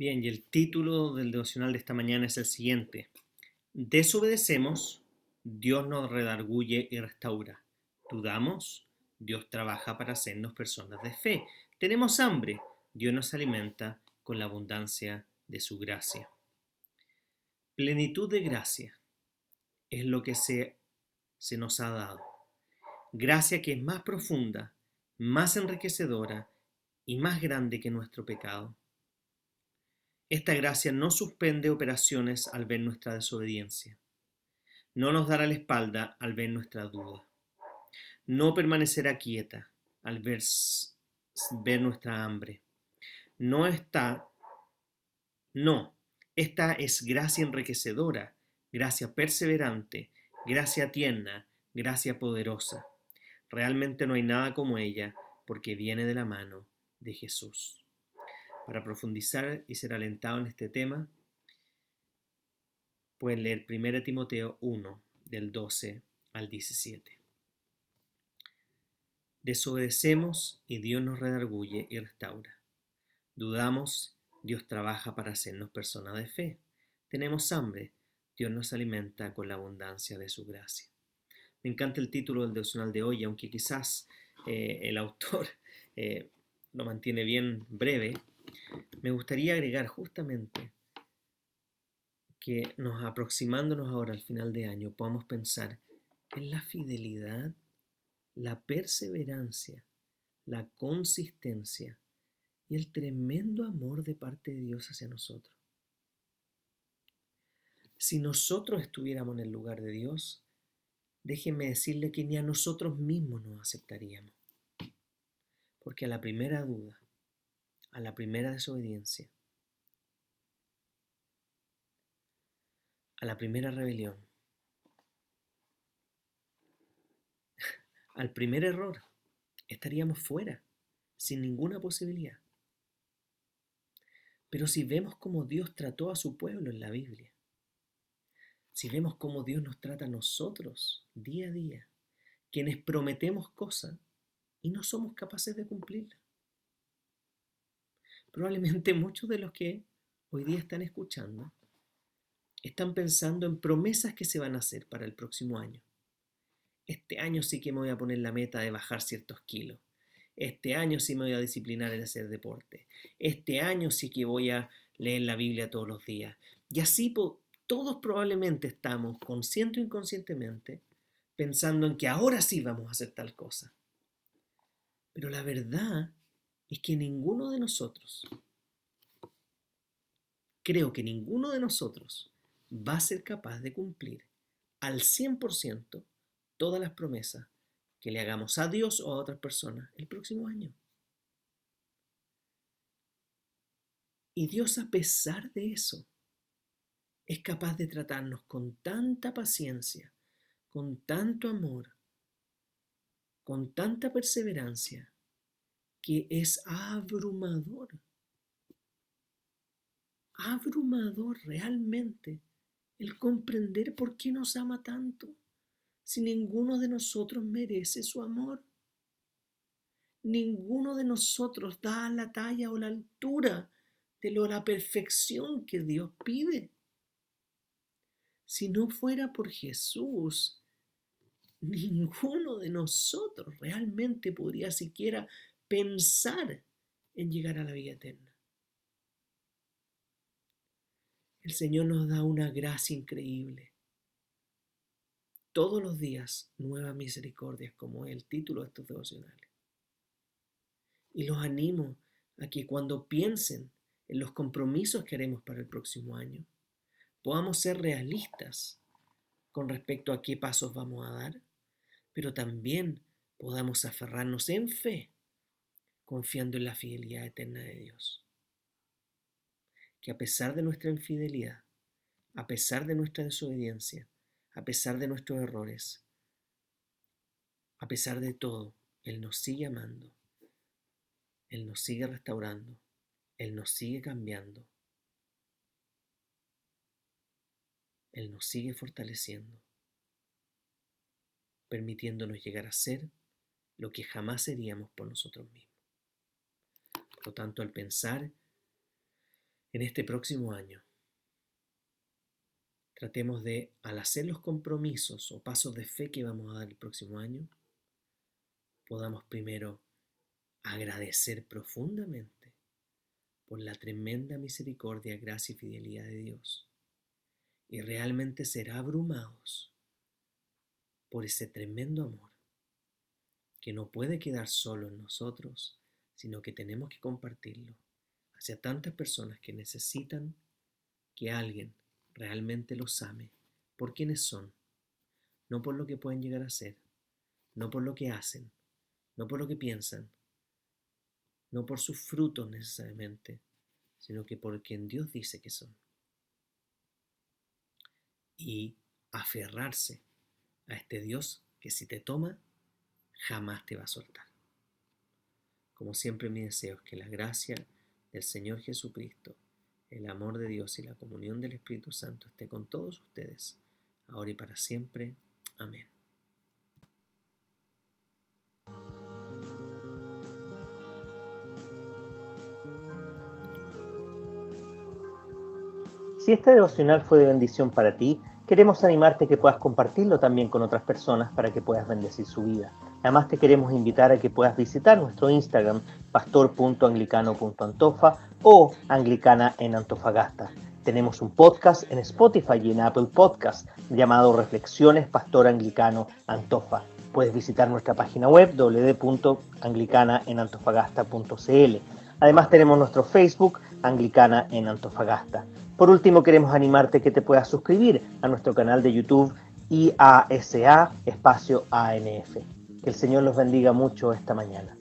Bien, y el título del devocional de esta mañana es el siguiente. Desobedecemos, Dios nos redarguye y restaura. Dudamos, Dios trabaja para hacernos personas de fe. Tenemos hambre, Dios nos alimenta con la abundancia de su gracia. Plenitud de gracia es lo que se, se nos ha dado. Gracia que es más profunda, más enriquecedora y más grande que nuestro pecado. Esta gracia no suspende operaciones al ver nuestra desobediencia. No nos dará la espalda al ver nuestra duda. No permanecerá quieta al ver, nuestra hambre. No está, no, esta es gracia enriquecedora, gracia perseverante, gracia tierna, gracia poderosa. Realmente no hay nada como ella porque viene de la mano de Jesús para profundizar y ser alentado en este tema, pueden leer 1 Timoteo 1, del 12 al 17. Desobedecemos y Dios nos redarguye y restaura. Dudamos, Dios trabaja para hacernos personas de fe. Tenemos hambre, Dios nos alimenta con la abundancia de su gracia. Me encanta el título del devocional de hoy, aunque quizás eh, el autor eh, lo mantiene bien breve, me gustaría agregar justamente que nos aproximándonos ahora al final de año podamos pensar en la fidelidad, la perseverancia, la consistencia y el tremendo amor de parte de Dios hacia nosotros. Si nosotros estuviéramos en el lugar de Dios, déjenme decirle que ni a nosotros mismos nos aceptaríamos. Porque a la primera duda, a la primera desobediencia, a la primera rebelión, al primer error, estaríamos fuera, sin ninguna posibilidad. Pero si vemos cómo Dios trató a su pueblo en la Biblia, si vemos cómo Dios nos trata a nosotros día a día, quienes prometemos cosas y no somos capaces de cumplirlas, Probablemente muchos de los que hoy día están escuchando están pensando en promesas que se van a hacer para el próximo año. Este año sí que me voy a poner la meta de bajar ciertos kilos. Este año sí me voy a disciplinar en hacer deporte. Este año sí que voy a leer la Biblia todos los días. Y así todos probablemente estamos, consciente o inconscientemente, pensando en que ahora sí vamos a hacer tal cosa. Pero la verdad es que ninguno de nosotros, creo que ninguno de nosotros va a ser capaz de cumplir al 100% todas las promesas que le hagamos a Dios o a otras personas el próximo año. Y Dios a pesar de eso es capaz de tratarnos con tanta paciencia, con tanto amor, con tanta perseverancia, que es abrumador. Abrumador realmente el comprender por qué nos ama tanto si ninguno de nosotros merece su amor. Ninguno de nosotros da la talla o la altura de lo, la perfección que Dios pide. Si no fuera por Jesús, ninguno de nosotros realmente podría siquiera pensar en llegar a la vida eterna. El Señor nos da una gracia increíble. Todos los días nuevas misericordias, como es el título de estos devocionales. Y los animo a que cuando piensen en los compromisos que haremos para el próximo año, podamos ser realistas con respecto a qué pasos vamos a dar, pero también podamos aferrarnos en fe, confiando en la fidelidad eterna de Dios. Que a pesar de nuestra infidelidad, a pesar de nuestra desobediencia, a pesar de nuestros errores, a pesar de todo, Él nos sigue amando, Él nos sigue restaurando, Él nos sigue cambiando, Él nos sigue fortaleciendo, permitiéndonos llegar a ser lo que jamás seríamos por nosotros mismos. Por lo tanto, al pensar en este próximo año, tratemos de, al hacer los compromisos o pasos de fe que vamos a dar el próximo año, podamos primero agradecer profundamente por la tremenda misericordia, gracia y fidelidad de Dios. Y realmente ser abrumados por ese tremendo amor que no puede quedar solo en nosotros, sino que tenemos que compartirlo hacia tantas personas que necesitan que alguien realmente los ame por quienes son, no por lo que pueden llegar a ser, no por lo que hacen, no por lo que piensan, no por sus frutos necesariamente, sino que por quien Dios dice que son. Y aferrarse a este Dios que si te toma, jamás te va a soltar. Como siempre mi deseo es que la gracia del Señor Jesucristo, el amor de Dios y la comunión del Espíritu Santo esté con todos ustedes, ahora y para siempre. Amén. Si este devocional fue de bendición para ti, queremos animarte a que puedas compartirlo también con otras personas para que puedas bendecir su vida. Además te queremos invitar a que puedas visitar nuestro Instagram pastor.anglicano.antofa o anglicana en Antofagasta. Tenemos un podcast en Spotify y en Apple Podcast llamado Reflexiones Pastor Anglicano Antofa. Puedes visitar nuestra página web www.anglicanaenantofagasta.cl. Además tenemos nuestro Facebook Anglicana en Antofagasta. Por último, queremos animarte que te puedas suscribir a nuestro canal de YouTube IASA Espacio ANF. Que el Señor los bendiga mucho esta mañana.